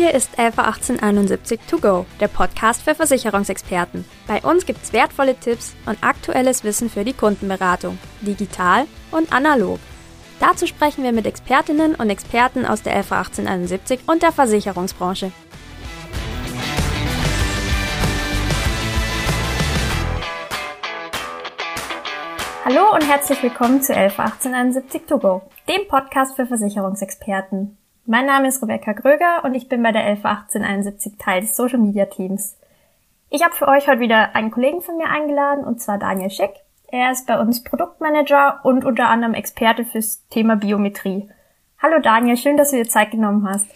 hier ist Alpha 1871 To Go, der Podcast für Versicherungsexperten. Bei uns gibt's wertvolle Tipps und aktuelles Wissen für die Kundenberatung, digital und analog. Dazu sprechen wir mit Expertinnen und Experten aus der Alpha 1871 und der Versicherungsbranche. Hallo und herzlich willkommen zu 111871 To Go, dem Podcast für Versicherungsexperten. Mein Name ist Rebecca Gröger und ich bin bei der 111871 Teil des Social Media Teams. Ich habe für euch heute wieder einen Kollegen von mir eingeladen und zwar Daniel Schick. Er ist bei uns Produktmanager und unter anderem Experte fürs Thema Biometrie. Hallo Daniel, schön, dass du dir Zeit genommen hast.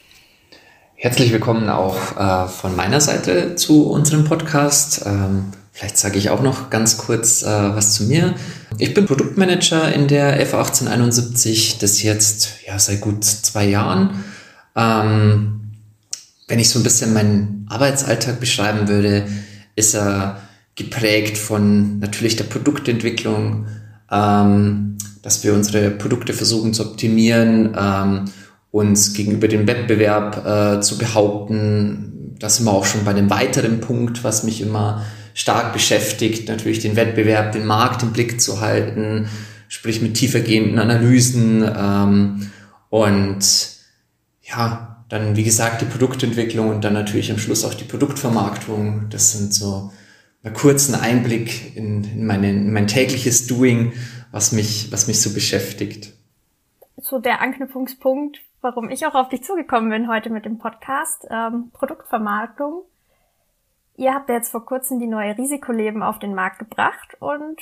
Herzlich willkommen auch äh, von meiner Seite zu unserem Podcast. Ähm, vielleicht sage ich auch noch ganz kurz äh, was zu mir. Ich bin Produktmanager in der FA 1871, das jetzt ja seit gut zwei Jahren. Ähm, wenn ich so ein bisschen meinen Arbeitsalltag beschreiben würde, ist er geprägt von natürlich der Produktentwicklung, ähm, dass wir unsere Produkte versuchen zu optimieren ähm, uns gegenüber dem Wettbewerb äh, zu behaupten. Das sind wir auch schon bei einem weiteren Punkt, was mich immer stark beschäftigt, natürlich den Wettbewerb, den Markt im Blick zu halten, sprich mit tiefergehenden Analysen ähm, und ja, dann wie gesagt die Produktentwicklung und dann natürlich am Schluss auch die Produktvermarktung. Das sind so einen kurzen Einblick in, in, meine, in mein tägliches Doing, was mich, was mich so beschäftigt. So der Anknüpfungspunkt warum ich auch auf dich zugekommen bin heute mit dem Podcast, ähm, Produktvermarktung. Ihr habt ja jetzt vor kurzem die neue Risikoleben auf den Markt gebracht und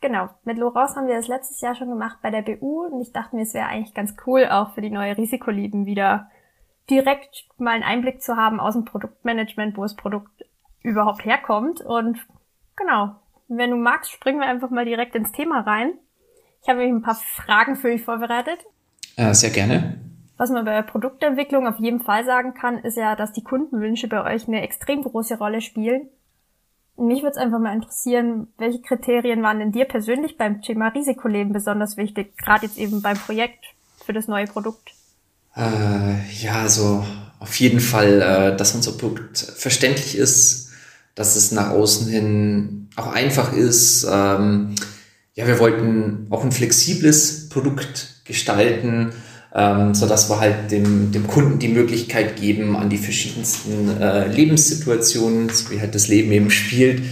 genau, mit Loraus haben wir das letztes Jahr schon gemacht bei der BU und ich dachte mir, es wäre eigentlich ganz cool, auch für die neue Risikoleben wieder direkt mal einen Einblick zu haben aus dem Produktmanagement, wo das Produkt überhaupt herkommt und genau, wenn du magst, springen wir einfach mal direkt ins Thema rein. Ich habe nämlich ein paar Fragen für dich vorbereitet. Äh, sehr gerne. Was man bei der Produktentwicklung auf jeden Fall sagen kann, ist ja, dass die Kundenwünsche bei euch eine extrem große Rolle spielen. Mich würde es einfach mal interessieren, welche Kriterien waren denn dir persönlich beim Thema Risikoleben besonders wichtig, gerade jetzt eben beim Projekt für das neue Produkt? Äh, ja, also auf jeden Fall, äh, dass unser Produkt verständlich ist, dass es nach außen hin auch einfach ist. Ähm, ja, wir wollten auch ein flexibles Produkt gestalten, ähm, so dass wir halt dem, dem Kunden die Möglichkeit geben, an die verschiedensten äh, Lebenssituationen, wie halt das Leben eben spielt,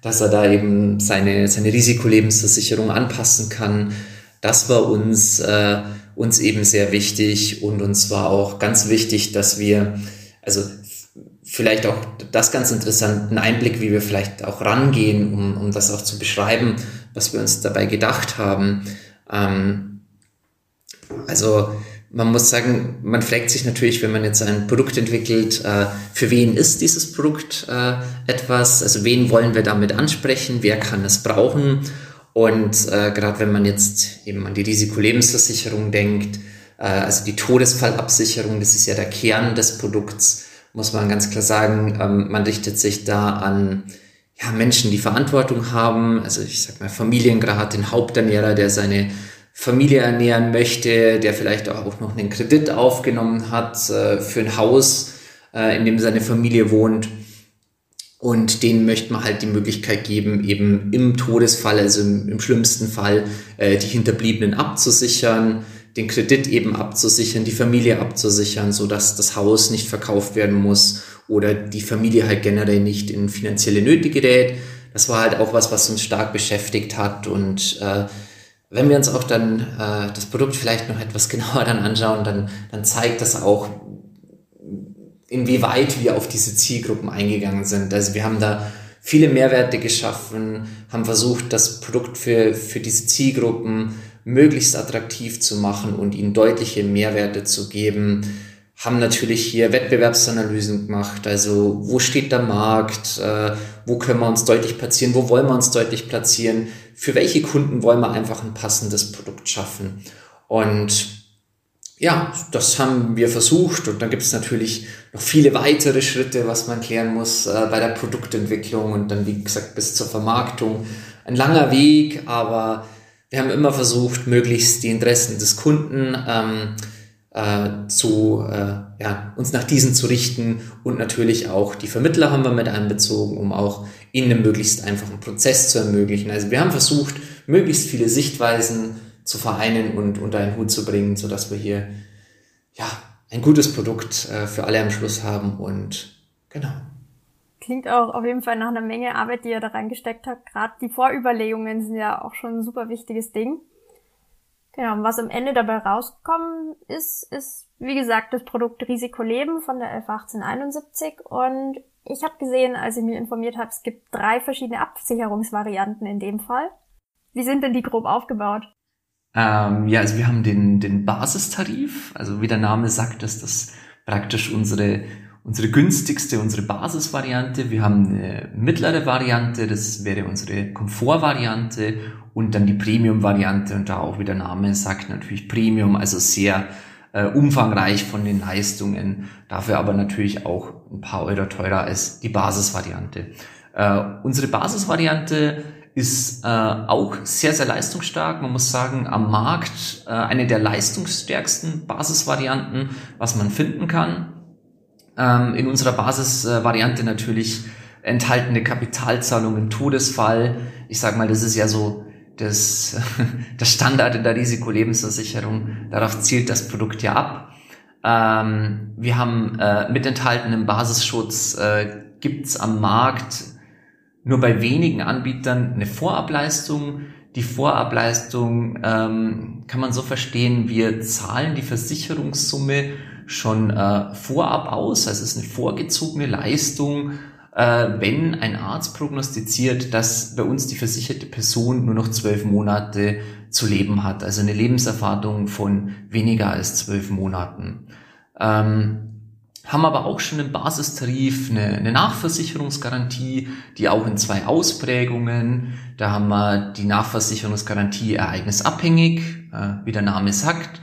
dass er da eben seine, seine Risikolebensversicherung anpassen kann. Das war uns, äh, uns eben sehr wichtig und uns war auch ganz wichtig, dass wir, also vielleicht auch das ganz interessant, einen Einblick, wie wir vielleicht auch rangehen, um, um das auch zu beschreiben, was wir uns dabei gedacht haben. Ähm, also man muss sagen, man fragt sich natürlich, wenn man jetzt ein Produkt entwickelt, äh, für wen ist dieses Produkt äh, etwas? Also wen wollen wir damit ansprechen? Wer kann es brauchen? Und äh, gerade wenn man jetzt eben an die Risikolebensversicherung denkt, also die Todesfallabsicherung, das ist ja der Kern des Produkts, muss man ganz klar sagen, ähm, man richtet sich da an ja, Menschen, die Verantwortung haben. Also ich sag mal Familiengrad, den Haupternährer, der seine Familie ernähren möchte, der vielleicht auch noch einen Kredit aufgenommen hat äh, für ein Haus, äh, in dem seine Familie wohnt. Und denen möchte man halt die Möglichkeit geben, eben im Todesfall, also im, im schlimmsten Fall, äh, die Hinterbliebenen abzusichern, den Kredit eben abzusichern, die Familie abzusichern, so dass das Haus nicht verkauft werden muss oder die Familie halt generell nicht in finanzielle Nöte gerät. Das war halt auch was, was uns stark beschäftigt hat und äh, wenn wir uns auch dann äh, das Produkt vielleicht noch etwas genauer dann anschauen, dann, dann zeigt das auch, inwieweit wir auf diese Zielgruppen eingegangen sind. Also wir haben da viele Mehrwerte geschaffen, haben versucht, das Produkt für, für diese Zielgruppen möglichst attraktiv zu machen und ihnen deutliche Mehrwerte zu geben. Haben natürlich hier Wettbewerbsanalysen gemacht, also wo steht der Markt, äh, wo können wir uns deutlich platzieren, wo wollen wir uns deutlich platzieren, für welche Kunden wollen wir einfach ein passendes Produkt schaffen. Und ja, das haben wir versucht und dann gibt es natürlich noch viele weitere Schritte, was man klären muss äh, bei der Produktentwicklung und dann, wie gesagt, bis zur Vermarktung. Ein langer Weg, aber wir haben immer versucht, möglichst die Interessen des Kunden ähm, äh, zu, äh, ja, uns nach diesen zu richten und natürlich auch die Vermittler haben wir mit einbezogen, um auch ihnen einen möglichst einfachen Prozess zu ermöglichen. Also wir haben versucht, möglichst viele Sichtweisen zu vereinen und unter einen Hut zu bringen, so dass wir hier ja ein gutes Produkt äh, für alle am Schluss haben und genau. Klingt auch auf jeden Fall nach einer Menge Arbeit, die ihr da reingesteckt habt. Gerade die Vorüberlegungen sind ja auch schon ein super wichtiges Ding. Genau, und was am Ende dabei rausgekommen ist, ist, wie gesagt, das Produkt Risiko Leben von der 111871. Und ich habe gesehen, als ich mich informiert habe, es gibt drei verschiedene Absicherungsvarianten in dem Fall. Wie sind denn die grob aufgebaut? Ähm, ja, also wir haben den, den Basistarif, also wie der Name sagt, ist das praktisch unsere, unsere günstigste, unsere Basisvariante. Wir haben eine mittlere Variante, das wäre unsere Komfortvariante und dann die Premium-Variante und da auch wie der Name sagt natürlich Premium, also sehr äh, umfangreich von den Leistungen, dafür aber natürlich auch ein paar Euro teurer als die Basisvariante. Äh, unsere Basisvariante ist äh, auch sehr, sehr leistungsstark. Man muss sagen, am Markt äh, eine der leistungsstärksten Basisvarianten, was man finden kann. Ähm, in unserer Basisvariante natürlich enthaltene Kapitalzahlung im Todesfall. Ich sage mal, das ist ja so das, das Standard in der Risikolebensversicherung. Darauf zielt das Produkt ja ab. Ähm, wir haben äh, mit enthaltenem Basisschutz äh, gibt's am Markt nur bei wenigen Anbietern eine Vorableistung. Die Vorableistung ähm, kann man so verstehen, wir zahlen die Versicherungssumme schon äh, vorab aus, also es ist eine vorgezogene Leistung, wenn ein Arzt prognostiziert, dass bei uns die versicherte Person nur noch zwölf Monate zu leben hat, also eine Lebenserfahrung von weniger als zwölf Monaten. Ähm, haben aber auch schon im Basistarif eine, eine Nachversicherungsgarantie, die auch in zwei Ausprägungen. Da haben wir die Nachversicherungsgarantie ereignisabhängig, äh, wie der Name sagt.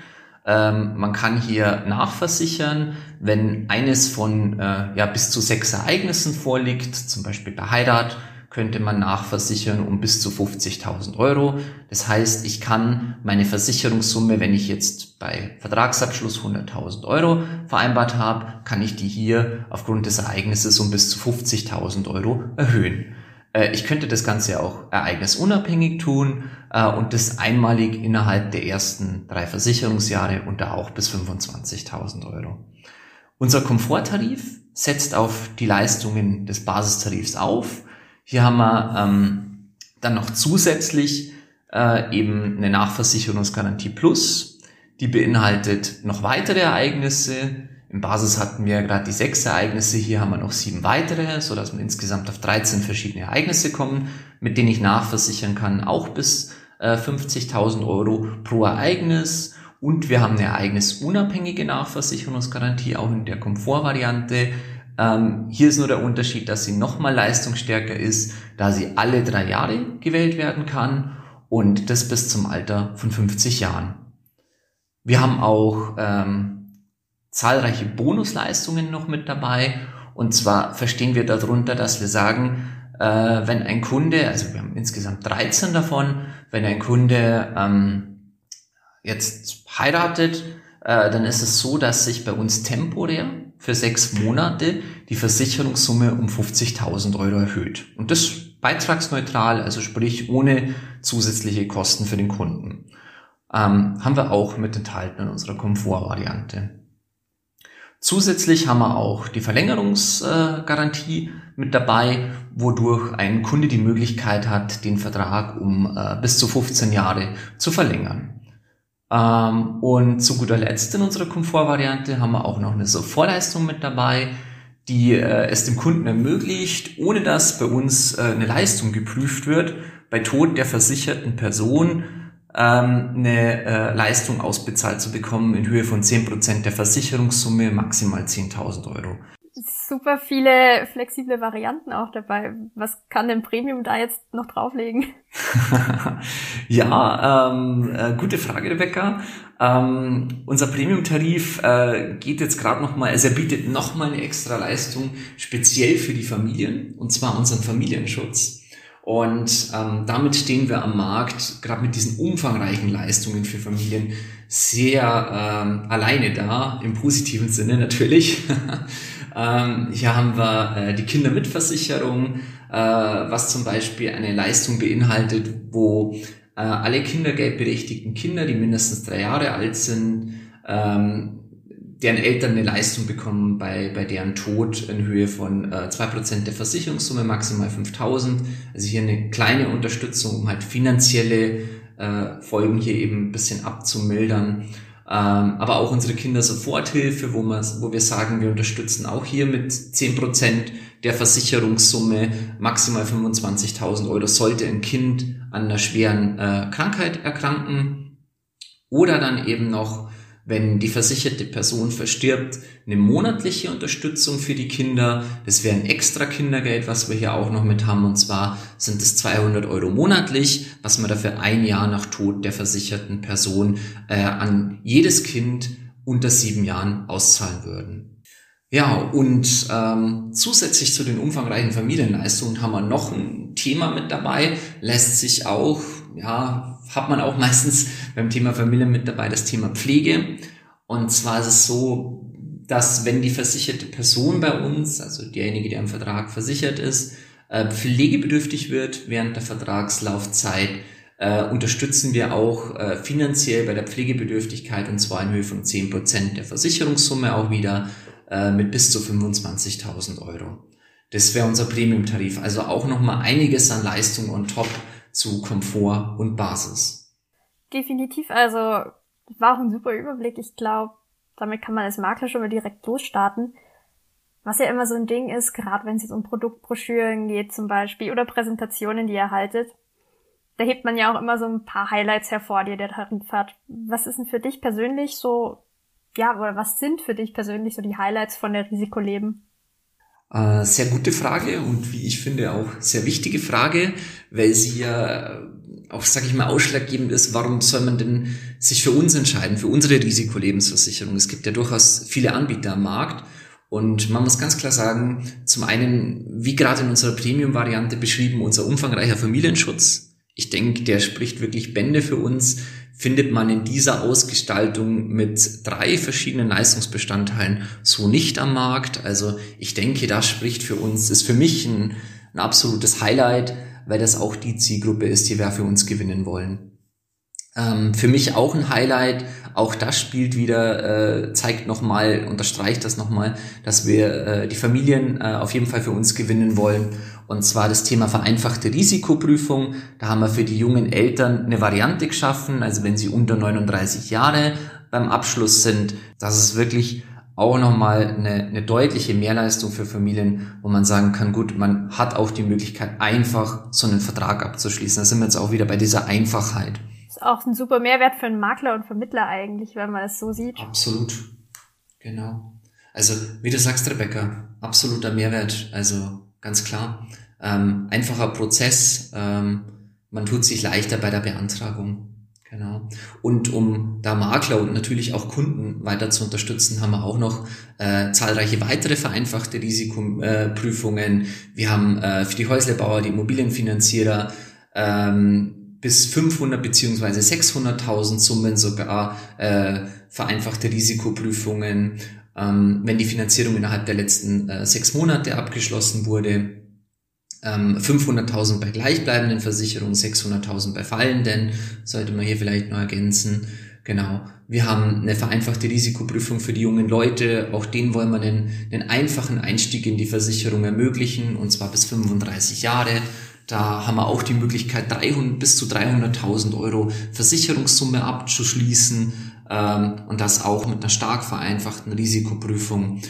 Ähm, man kann hier nachversichern, wenn eines von äh, ja, bis zu sechs Ereignissen vorliegt, zum Beispiel bei Heirat, könnte man nachversichern um bis zu 50.000 Euro. Das heißt, ich kann meine Versicherungssumme, wenn ich jetzt bei Vertragsabschluss 100.000 Euro vereinbart habe, kann ich die hier aufgrund des Ereignisses um bis zu 50.000 Euro erhöhen. Äh, ich könnte das Ganze auch ereignisunabhängig tun äh, und das einmalig innerhalb der ersten drei Versicherungsjahre und da auch bis 25.000 Euro. Unser Komforttarif setzt auf die Leistungen des Basistarifs auf hier haben wir ähm, dann noch zusätzlich äh, eben eine Nachversicherungsgarantie Plus. Die beinhaltet noch weitere Ereignisse. Im Basis hatten wir gerade die sechs Ereignisse, hier haben wir noch sieben weitere, so dass wir insgesamt auf 13 verschiedene Ereignisse kommen, mit denen ich nachversichern kann, auch bis äh, 50.000 Euro pro Ereignis. Und wir haben eine ereignisunabhängige Nachversicherungsgarantie, auch in der Komfortvariante. Ähm, hier ist nur der Unterschied, dass sie nochmal leistungsstärker ist, da sie alle drei Jahre gewählt werden kann und das bis zum Alter von 50 Jahren. Wir haben auch ähm, zahlreiche Bonusleistungen noch mit dabei und zwar verstehen wir darunter, dass wir sagen, äh, wenn ein Kunde, also wir haben insgesamt 13 davon, wenn ein Kunde ähm, jetzt heiratet, äh, dann ist es so, dass sich bei uns temporär für sechs Monate die Versicherungssumme um 50.000 Euro erhöht. Und das beitragsneutral, also sprich ohne zusätzliche Kosten für den Kunden. Ähm, haben wir auch mit enthalten in unserer Komfortvariante. Zusätzlich haben wir auch die Verlängerungsgarantie mit dabei, wodurch ein Kunde die Möglichkeit hat, den Vertrag um äh, bis zu 15 Jahre zu verlängern. Ähm, und zu guter Letzt in unserer Komfortvariante haben wir auch noch eine Sofortleistung mit dabei, die äh, es dem Kunden ermöglicht, ohne dass bei uns äh, eine Leistung geprüft wird, bei Tod der versicherten Person ähm, eine äh, Leistung ausbezahlt zu bekommen in Höhe von 10% der Versicherungssumme, maximal 10.000 Euro super viele flexible Varianten auch dabei. Was kann denn Premium da jetzt noch drauflegen? ja, ähm, äh, gute Frage, Rebecca. Ähm, unser Premium-Tarif äh, geht jetzt gerade nochmal, also er bietet nochmal eine extra Leistung speziell für die Familien, und zwar unseren Familienschutz. Und ähm, damit stehen wir am Markt, gerade mit diesen umfangreichen Leistungen für Familien, sehr ähm, alleine da, im positiven Sinne natürlich. ähm, hier haben wir äh, die Kindermitversicherung, äh, was zum Beispiel eine Leistung beinhaltet, wo äh, alle kindergeldberechtigten Kinder, die mindestens drei Jahre alt sind, ähm, deren Eltern eine Leistung bekommen bei, bei deren Tod in Höhe von äh, 2% der Versicherungssumme, maximal 5000. Also hier eine kleine Unterstützung, um halt finanzielle äh, Folgen hier eben ein bisschen abzumildern. Ähm, aber auch unsere Kindersoforthilfe, wo, wo wir sagen, wir unterstützen auch hier mit 10% der Versicherungssumme maximal 25.000 Euro, sollte ein Kind an einer schweren äh, Krankheit erkranken. Oder dann eben noch wenn die versicherte Person verstirbt, eine monatliche Unterstützung für die Kinder. Das wäre ein extra Kindergeld, was wir hier auch noch mit haben. Und zwar sind es 200 Euro monatlich, was wir dafür ein Jahr nach Tod der versicherten Person äh, an jedes Kind unter sieben Jahren auszahlen würden. Ja, und ähm, zusätzlich zu den umfangreichen Familienleistungen haben wir noch ein Thema mit dabei, lässt sich auch ja, hat man auch meistens beim Thema Familie mit dabei das Thema Pflege. Und zwar ist es so, dass wenn die versicherte Person bei uns, also derjenige, der im Vertrag versichert ist, äh, pflegebedürftig wird während der Vertragslaufzeit, äh, unterstützen wir auch äh, finanziell bei der Pflegebedürftigkeit und zwar in Höhe von 10% der Versicherungssumme auch wieder äh, mit bis zu 25.000 Euro. Das wäre unser Premium-Tarif. Also auch nochmal einiges an Leistung on top, zu Komfort und Basis. Definitiv, also war auch ein super Überblick. Ich glaube, damit kann man als Makler schon mal direkt losstarten. Was ja immer so ein Ding ist, gerade wenn es jetzt um Produktbroschüren geht zum Beispiel oder Präsentationen, die ihr haltet, da hebt man ja auch immer so ein paar Highlights hervor, die der Tarif hat. Was ist denn für dich persönlich so, ja, oder was sind für dich persönlich so die Highlights von der Risikoleben? Äh, sehr gute Frage und wie ich finde auch sehr wichtige Frage, weil sie ja auch, sage ich mal, ausschlaggebend ist, warum soll man denn sich für uns entscheiden, für unsere Risikolebensversicherung? Es gibt ja durchaus viele Anbieter am Markt und man muss ganz klar sagen, zum einen, wie gerade in unserer Premium-Variante beschrieben, unser umfangreicher Familienschutz. Ich denke, der spricht wirklich Bände für uns findet man in dieser Ausgestaltung mit drei verschiedenen Leistungsbestandteilen so nicht am Markt. Also ich denke, das spricht für uns, ist für mich ein, ein absolutes Highlight, weil das auch die Zielgruppe ist, die wir für uns gewinnen wollen. Ähm, für mich auch ein Highlight, auch das spielt wieder, äh, zeigt nochmal, unterstreicht das nochmal, dass wir äh, die Familien äh, auf jeden Fall für uns gewinnen wollen und zwar das Thema vereinfachte Risikoprüfung. Da haben wir für die jungen Eltern eine Variante geschaffen. Also wenn sie unter 39 Jahre beim Abschluss sind, das ist wirklich auch nochmal eine, eine deutliche Mehrleistung für Familien, wo man sagen kann, gut, man hat auch die Möglichkeit, einfach so einen Vertrag abzuschließen. Da sind wir jetzt auch wieder bei dieser Einfachheit. Das ist auch ein super Mehrwert für einen Makler und Vermittler eigentlich, wenn man es so sieht. Absolut. Genau. Also, wie du sagst, Rebecca, absoluter Mehrwert. Also, ganz klar. Ähm, einfacher Prozess, ähm, man tut sich leichter bei der Beantragung. Genau. Und um da Makler und natürlich auch Kunden weiter zu unterstützen, haben wir auch noch äh, zahlreiche weitere vereinfachte Risikoprüfungen. Äh, wir haben äh, für die Häuslebauer, die Immobilienfinanzierer ähm, bis 500 beziehungsweise 600.000 Summen sogar äh, vereinfachte Risikoprüfungen ähm, wenn die Finanzierung innerhalb der letzten äh, sechs Monate abgeschlossen wurde. Ähm, 500.000 bei gleichbleibenden Versicherungen, 600.000 bei fallenden, sollte man hier vielleicht noch ergänzen. Genau. Wir haben eine vereinfachte Risikoprüfung für die jungen Leute. Auch denen wollen wir einen, einen einfachen Einstieg in die Versicherung ermöglichen, und zwar bis 35 Jahre. Da haben wir auch die Möglichkeit, 300, bis zu 300.000 Euro Versicherungssumme abzuschließen ähm, und das auch mit einer stark vereinfachten Risikoprüfung.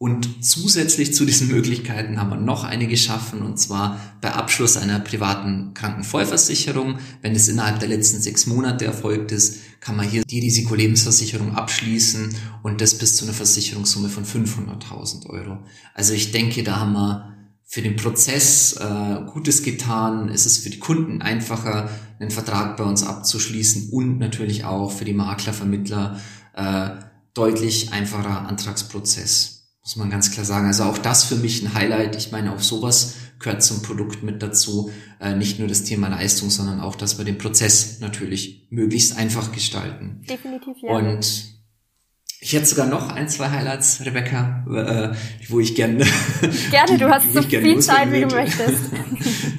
Und zusätzlich zu diesen Möglichkeiten haben wir noch eine geschaffen, und zwar bei Abschluss einer privaten Krankenvollversicherung. Wenn es innerhalb der letzten sechs Monate erfolgt ist, kann man hier die Risikolebensversicherung abschließen und das bis zu einer Versicherungssumme von 500.000 Euro. Also ich denke, da haben wir für den Prozess äh, Gutes getan. Es ist für die Kunden einfacher, einen Vertrag bei uns abzuschließen und natürlich auch für die Makler, Vermittler äh, deutlich einfacher Antragsprozess, muss man ganz klar sagen. Also auch das für mich ein Highlight. Ich meine, auf sowas gehört zum Produkt mit dazu. Äh, nicht nur das Thema Leistung, sondern auch, dass wir den Prozess natürlich möglichst einfach gestalten. Definitiv, ja. Und ich hätte sogar noch ein, zwei Highlights, Rebecca, äh, wo ich gerne. Gerne, du hast so viel Zeit, wie du möchtest.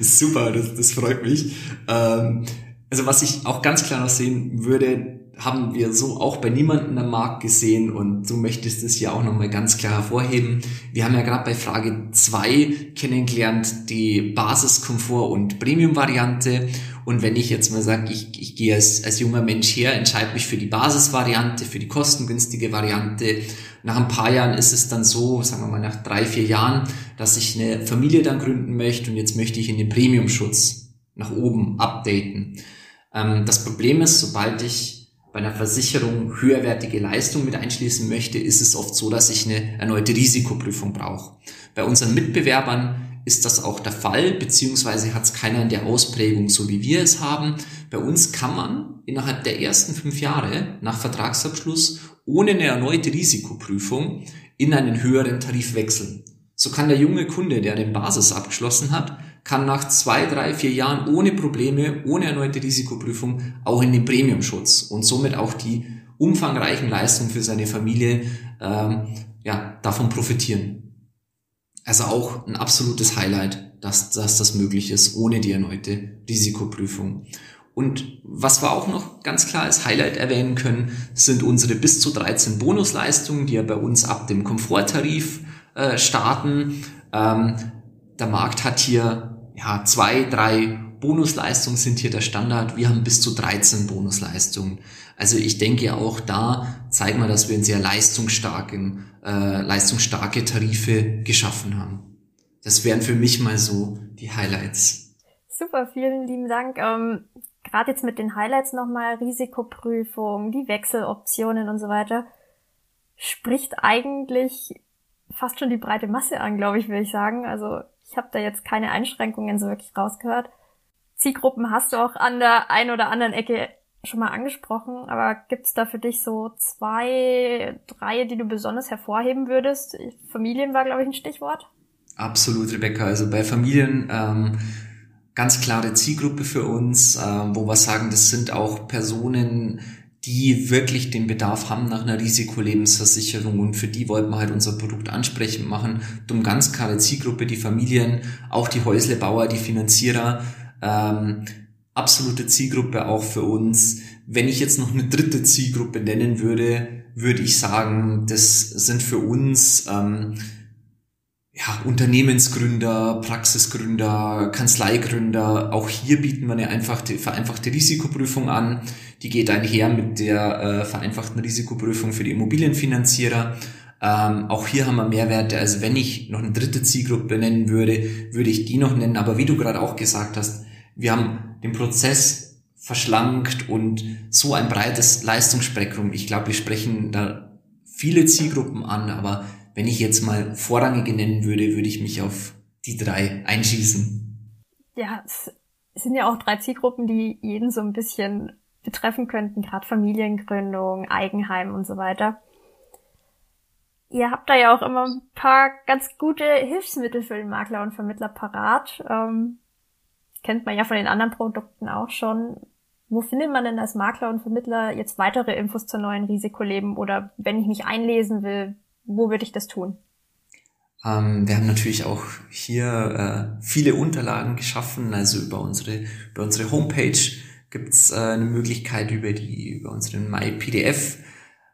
Super, das, das freut mich. Ähm, also was ich auch ganz klar noch sehen würde, haben wir so auch bei niemandem am Markt gesehen und du möchtest es ja auch nochmal ganz klar hervorheben. Wir haben ja gerade bei Frage zwei kennengelernt die Basiskomfort und Premium-Variante und wenn ich jetzt mal sage, ich, ich gehe als, als junger Mensch her, entscheide mich für die Basisvariante, für die kostengünstige Variante. Nach ein paar Jahren ist es dann so, sagen wir mal nach drei, vier Jahren, dass ich eine Familie dann gründen möchte und jetzt möchte ich in den Premium-Schutz nach oben updaten. Ähm, das Problem ist, sobald ich bei einer Versicherung höherwertige Leistung mit einschließen möchte, ist es oft so, dass ich eine erneute Risikoprüfung brauche. Bei unseren Mitbewerbern ist das auch der Fall, beziehungsweise hat es keiner in der Ausprägung, so wie wir es haben. Bei uns kann man innerhalb der ersten fünf Jahre nach Vertragsabschluss ohne eine erneute Risikoprüfung in einen höheren Tarif wechseln. So kann der junge Kunde, der den Basis abgeschlossen hat, kann nach zwei, drei, vier Jahren ohne Probleme, ohne erneute Risikoprüfung auch in den Premiumschutz und somit auch die umfangreichen Leistungen für seine Familie ähm, ja, davon profitieren. Also auch ein absolutes Highlight, dass, dass das möglich ist, ohne die erneute Risikoprüfung. Und was wir auch noch ganz klar als Highlight erwähnen können, sind unsere bis zu 13 Bonusleistungen, die ja bei uns ab dem Komforttarif äh, starten. Ähm, der Markt hat hier ja zwei, drei Bonusleistungen sind hier der Standard. Wir haben bis zu 13 Bonusleistungen. Also ich denke auch da zeigen wir, dass wir einen sehr leistungsstarken, äh, leistungsstarke Tarife geschaffen haben. Das wären für mich mal so die Highlights. Super, vielen lieben Dank. Ähm, Gerade jetzt mit den Highlights nochmal Risikoprüfung, die Wechseloptionen und so weiter, spricht eigentlich fast schon die breite Masse an, glaube ich, würde ich sagen. Also ich habe da jetzt keine Einschränkungen so wirklich rausgehört. Zielgruppen hast du auch an der einen oder anderen Ecke schon mal angesprochen, aber gibt's da für dich so zwei, drei, die du besonders hervorheben würdest? Familien war, glaube ich, ein Stichwort. Absolut, Rebecca. Also bei Familien ähm, ganz klare Zielgruppe für uns, äh, wo wir sagen, das sind auch Personen, die wirklich den Bedarf haben nach einer Risikolebensversicherung und für die wollten wir halt unser Produkt ansprechend machen. Dumm ganz klare Zielgruppe, die Familien, auch die Häuslebauer, die Finanzierer, ähm, absolute Zielgruppe auch für uns. Wenn ich jetzt noch eine dritte Zielgruppe nennen würde, würde ich sagen, das sind für uns ähm, ja, Unternehmensgründer, Praxisgründer, Kanzleigründer. Auch hier bieten wir eine einfachte, vereinfachte Risikoprüfung an. Die geht einher mit der äh, vereinfachten Risikoprüfung für die Immobilienfinanzierer. Ähm, auch hier haben wir Mehrwerte. Also wenn ich noch eine dritte Zielgruppe nennen würde, würde ich die noch nennen. Aber wie du gerade auch gesagt hast, wir haben den Prozess verschlankt und so ein breites Leistungsspektrum. Ich glaube, wir sprechen da viele Zielgruppen an, aber wenn ich jetzt mal vorrangige nennen würde, würde ich mich auf die drei einschießen. Ja, es sind ja auch drei Zielgruppen, die jeden so ein bisschen betreffen könnten, gerade Familiengründung, Eigenheim und so weiter. Ihr habt da ja auch immer ein paar ganz gute Hilfsmittel für den Makler und Vermittler parat. Ähm, kennt man ja von den anderen Produkten auch schon. Wo findet man denn als Makler und Vermittler jetzt weitere Infos zur neuen Risikoleben oder wenn ich mich einlesen will, wo würde ich das tun? Ähm, wir haben natürlich auch hier äh, viele Unterlagen geschaffen, also über unsere, über unsere Homepage gibt's äh, eine Möglichkeit über die, über unseren MyPDF,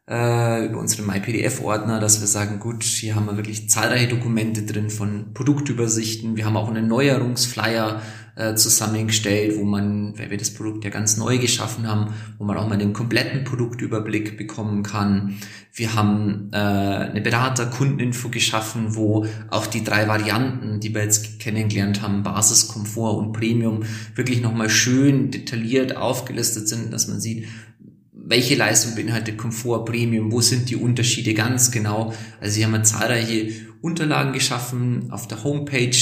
äh, über unseren MyPDF-Ordner, dass wir sagen, gut, hier haben wir wirklich zahlreiche Dokumente drin von Produktübersichten. Wir haben auch einen Neuerungsflyer äh, zusammengestellt, wo man, weil wir das Produkt ja ganz neu geschaffen haben, wo man auch mal den kompletten Produktüberblick bekommen kann. Wir haben äh, eine Berater-Kundeninfo geschaffen, wo auch die drei Varianten, die wir jetzt kennengelernt haben, Basis, Komfort und Premium, wirklich nochmal schön detailliert aufgelistet sind, dass man sieht, welche Leistung beinhaltet Komfort, Premium, wo sind die Unterschiede ganz genau. Also hier haben wir zahlreiche Unterlagen geschaffen auf der Homepage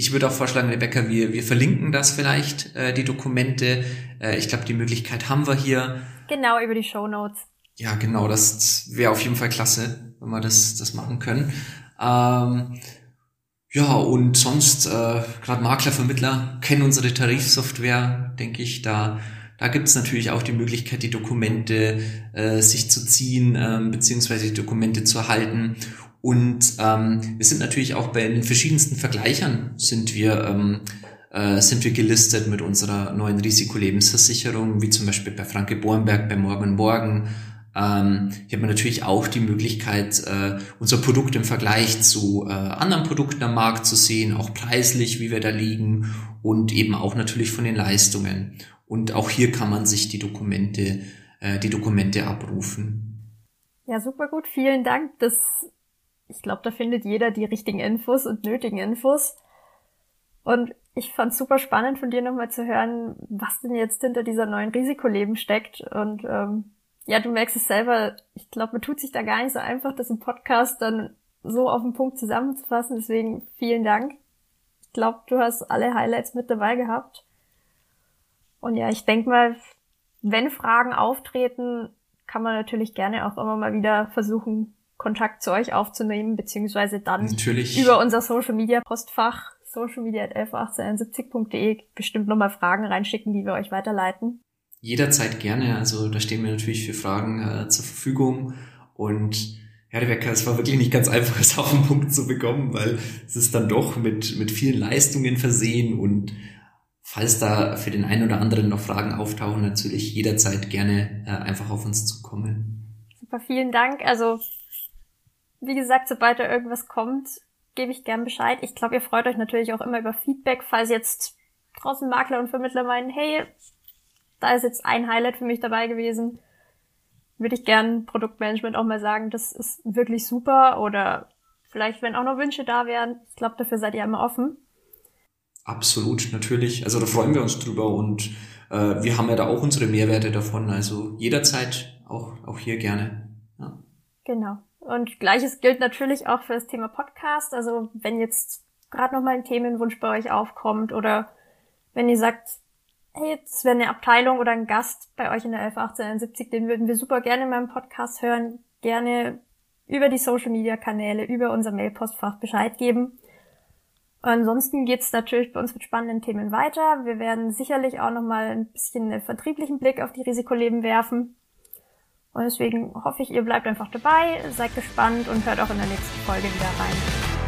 ich würde auch vorschlagen, Rebecca, wir, wir verlinken das vielleicht, äh, die Dokumente. Äh, ich glaube, die Möglichkeit haben wir hier. Genau, über die Show Notes. Ja, genau, das wäre auf jeden Fall klasse, wenn wir das, das machen können. Ähm, Ja, und sonst, äh, gerade Makler, Vermittler kennen unsere Tarifsoftware, denke ich, da da gibt's natürlich auch die Möglichkeit, die Dokumente äh, sich zu ziehen, ähm, beziehungsweise die Dokumente zu erhalten. Und ähm, wir sind natürlich auch bei den verschiedensten Vergleichern sind wir ähm, äh, sind wir gelistet mit unserer neuen Risikolebensversicherung, wie zum Beispiel bei Franke Bornberg, bei Morgen Morgen. Ähm, hier hat man natürlich auch die Möglichkeit, äh, unser Produkt im Vergleich zu äh, anderen Produkten am Markt zu sehen, auch preislich, wie wir da liegen und eben auch natürlich von den Leistungen. Und auch hier kann man sich die Dokumente, äh, die Dokumente abrufen. Ja, super gut. Vielen Dank. Das, ich glaube, da findet jeder die richtigen Infos und nötigen Infos. Und ich fand super spannend von dir nochmal zu hören, was denn jetzt hinter dieser neuen Risikoleben steckt. Und ähm, ja, du merkst es selber, ich glaube, man tut sich da gar nicht so einfach, das im Podcast dann so auf den Punkt zusammenzufassen. Deswegen vielen Dank. Ich glaube, du hast alle Highlights mit dabei gehabt. Und ja, ich denke mal, wenn Fragen auftreten, kann man natürlich gerne auch immer mal wieder versuchen, Kontakt zu euch aufzunehmen, beziehungsweise dann natürlich. über unser Social Media Postfach socialmedia.111871.de bestimmt nochmal Fragen reinschicken, die wir euch weiterleiten. Jederzeit gerne. Also da stehen wir natürlich für Fragen äh, zur Verfügung. Und ja, Rebecca, es war wirklich nicht ganz einfach, es auf den Punkt zu bekommen, weil es ist dann doch mit, mit vielen Leistungen versehen und falls da für den einen oder anderen noch Fragen auftauchen, natürlich jederzeit gerne äh, einfach auf uns zukommen. Super, vielen Dank. Also, wie gesagt, sobald da irgendwas kommt, gebe ich gern Bescheid. Ich glaube, ihr freut euch natürlich auch immer über Feedback, falls jetzt draußen Makler und Vermittler meinen, hey, da ist jetzt ein Highlight für mich dabei gewesen. Würde ich gern Produktmanagement auch mal sagen, das ist wirklich super oder vielleicht, wenn auch noch Wünsche da wären. Ich glaube, dafür seid ihr immer offen. Absolut, natürlich. Also da freuen wir uns drüber und äh, wir haben ja da auch unsere Mehrwerte davon. Also jederzeit auch, auch hier gerne. Ja. Genau. Und gleiches gilt natürlich auch für das Thema Podcast. Also wenn jetzt gerade nochmal ein Themenwunsch bei euch aufkommt oder wenn ihr sagt, hey, jetzt wäre eine Abteilung oder ein Gast bei euch in der 111871, den würden wir super gerne in meinem Podcast hören, gerne über die Social Media Kanäle, über unser Mailpostfach Bescheid geben. Ansonsten geht's natürlich bei uns mit spannenden Themen weiter. Wir werden sicherlich auch nochmal ein bisschen einen vertrieblichen Blick auf die Risikoleben werfen. Und deswegen hoffe ich, ihr bleibt einfach dabei, seid gespannt und hört auch in der nächsten Folge wieder rein.